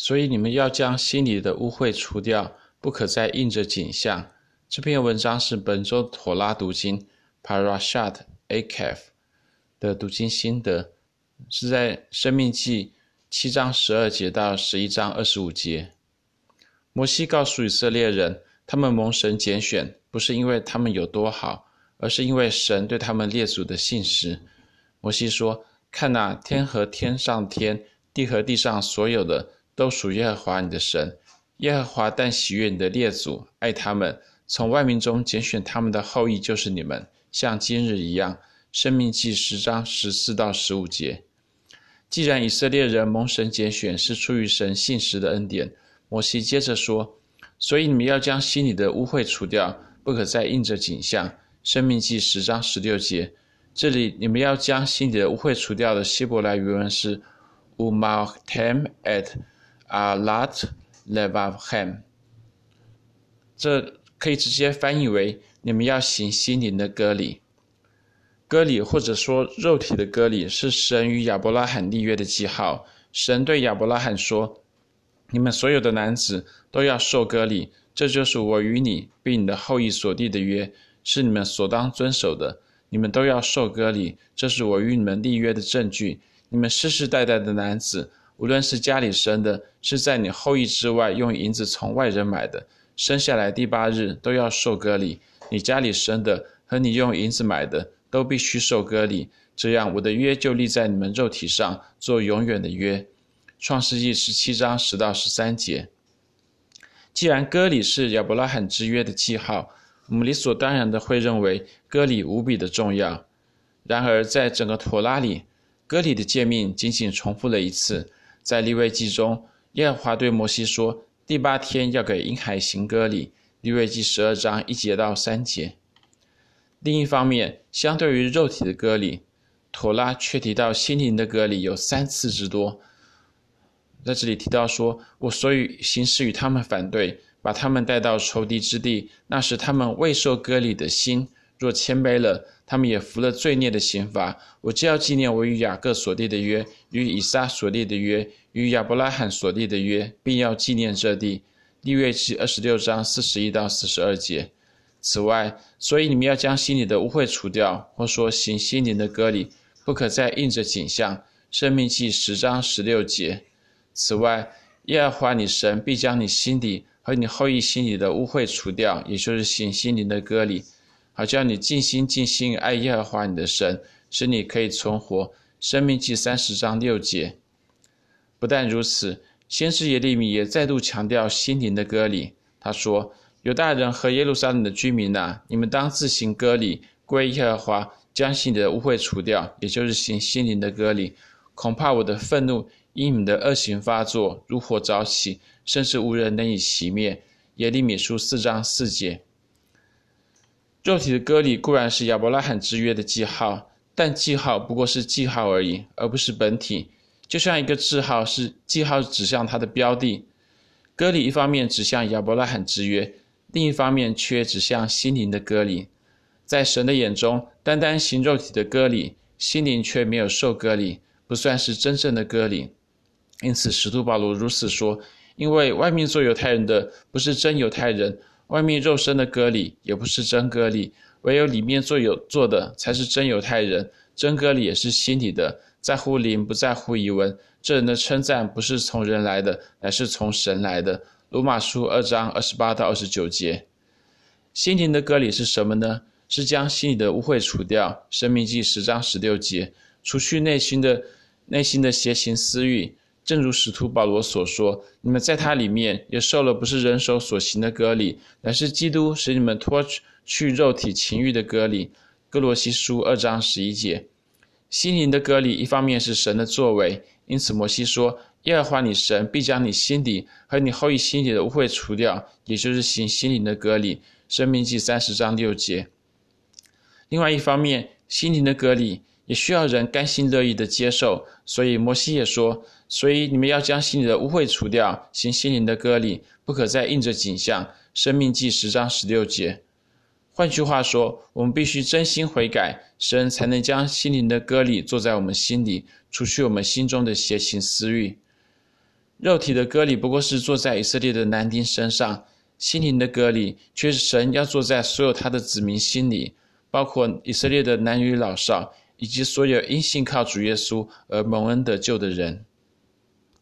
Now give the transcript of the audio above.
所以你们要将心里的污秽除掉，不可再印着景象。这篇文章是本周妥拉读经 Parashat Eikev 的读经心得，是在生命记七章十二节到十一章二十五节。摩西告诉以色列人，他们蒙神拣选，不是因为他们有多好，而是因为神对他们列祖的信实。摩西说：“看哪，天和天上天，地和地上所有的，都属耶和华你的神。耶和华但喜悦你的列祖，爱他们。”从万民中拣选他们的后裔就是你们，像今日一样。生命记十章十四到十五节。既然以色列人蒙神拣选是出于神信实的恩典，摩西接着说：“所以你们要将心里的污秽除掉，不可再印着景象。”生命记十章十六节。这里你们要将心里的污秽除掉的希伯来原文是 u m a t e m et alat levavchem”。这可以直接翻译为：你们要行心灵的割礼。割礼或者说肉体的割礼，是神与亚伯拉罕立约的记号。神对亚伯拉罕说：“你们所有的男子都要受割礼，这就是我与你并你的后裔所立的约，是你们所当遵守的。你们都要受割礼，这是我与你们立约的证据。你们世世代代的男子，无论是家里生的，是在你后裔之外用银子从外人买的。”生下来第八日都要受割礼，你家里生的和你用银子买的都必须受割礼。这样，我的约就立在你们肉体上，做永远的约。创世记十七章十到十三节。既然割礼是亚伯拉罕之约的记号，我们理所当然的会认为割礼无比的重要。然而，在整个妥拉里，割礼的诫命仅仅重复了一次，在利未记中，耶和华对摩西说。第八天要给婴孩行割礼，利未记十二章一节到三节。另一方面，相对于肉体的割礼，妥拉却提到心灵的割礼有三次之多。在这里提到说：“我所以行事与他们反对，把他们带到仇敌之地，那时他们未受割礼的心，若谦卑了，他们也服了罪孽的刑罚。我就要纪念我与雅各所立的约，与以撒所立的约。”与亚伯拉罕所立的约，并要纪念这地。利未记二十六章四十一到四十二节。此外，所以你们要将心里的污秽除掉，或说行心灵的割礼，不可再印着景象。生命记十章十六节。此外，耶和华你神必将你心里和你后裔心里的污秽除掉，也就是行心灵的割礼，好叫你尽心尽性爱耶和华你的神，使你可以存活。生命记三十章六节。不但如此，先知耶利米也再度强调心灵的割礼。他说：“犹大人和耶路撒冷的居民哪，你们当自行割礼，归耶和华，将心里的污秽除掉，也就是行心灵的割礼。恐怕我的愤怒因你们的恶行发作，如火早起，甚至无人能以熄灭。”耶利米书四章四节。肉体的割礼固然是亚伯拉罕之约的记号，但记号不过是记号而已，而不是本体。就像一个记号是记号指向它的标的，割礼一方面指向亚伯拉罕之约，另一方面却指向心灵的割礼。在神的眼中，单单行肉体的割礼，心灵却没有受割礼，不算是真正的割礼。因此，使徒保罗如此说：因为外面做犹太人的不是真犹太人，外面肉身的割礼也不是真割礼，唯有里面做有做的才是真犹太人，真割礼也是心里的。在乎灵，不在乎仪文。这人的称赞不是从人来的，乃是从神来的。罗马书二章二十八到二十九节。心灵的割礼是什么呢？是将心里的污秽除掉。申命记十章十六节，除去内心的内心的邪情私欲。正如使徒保罗所说：“你们在他里面也受了不是人手所行的割礼，乃是基督使你们脱去肉体情欲的割礼。”歌罗西书二章十一节。心灵的割礼，一方面是神的作为，因此摩西说：“耶和华你神必将你心里和你后裔心里的污秽除掉，也就是行心灵的割礼。”申命记三十章六节。另外一方面，心灵的割礼也需要人甘心乐意的接受。所以摩西也说：“所以你们要将心里的污秽除掉，行心灵的割礼，不可再应着景象。”《生命记》十章十六节。换句话说，我们必须真心悔改，神才能将心灵的割礼坐在我们心里，除去我们心中的邪情私欲。肉体的割礼不过是坐在以色列的男丁身上，心灵的割礼却是神要坐在所有他的子民心里，包括以色列的男女老少，以及所有因信靠主耶稣而蒙恩得救的人。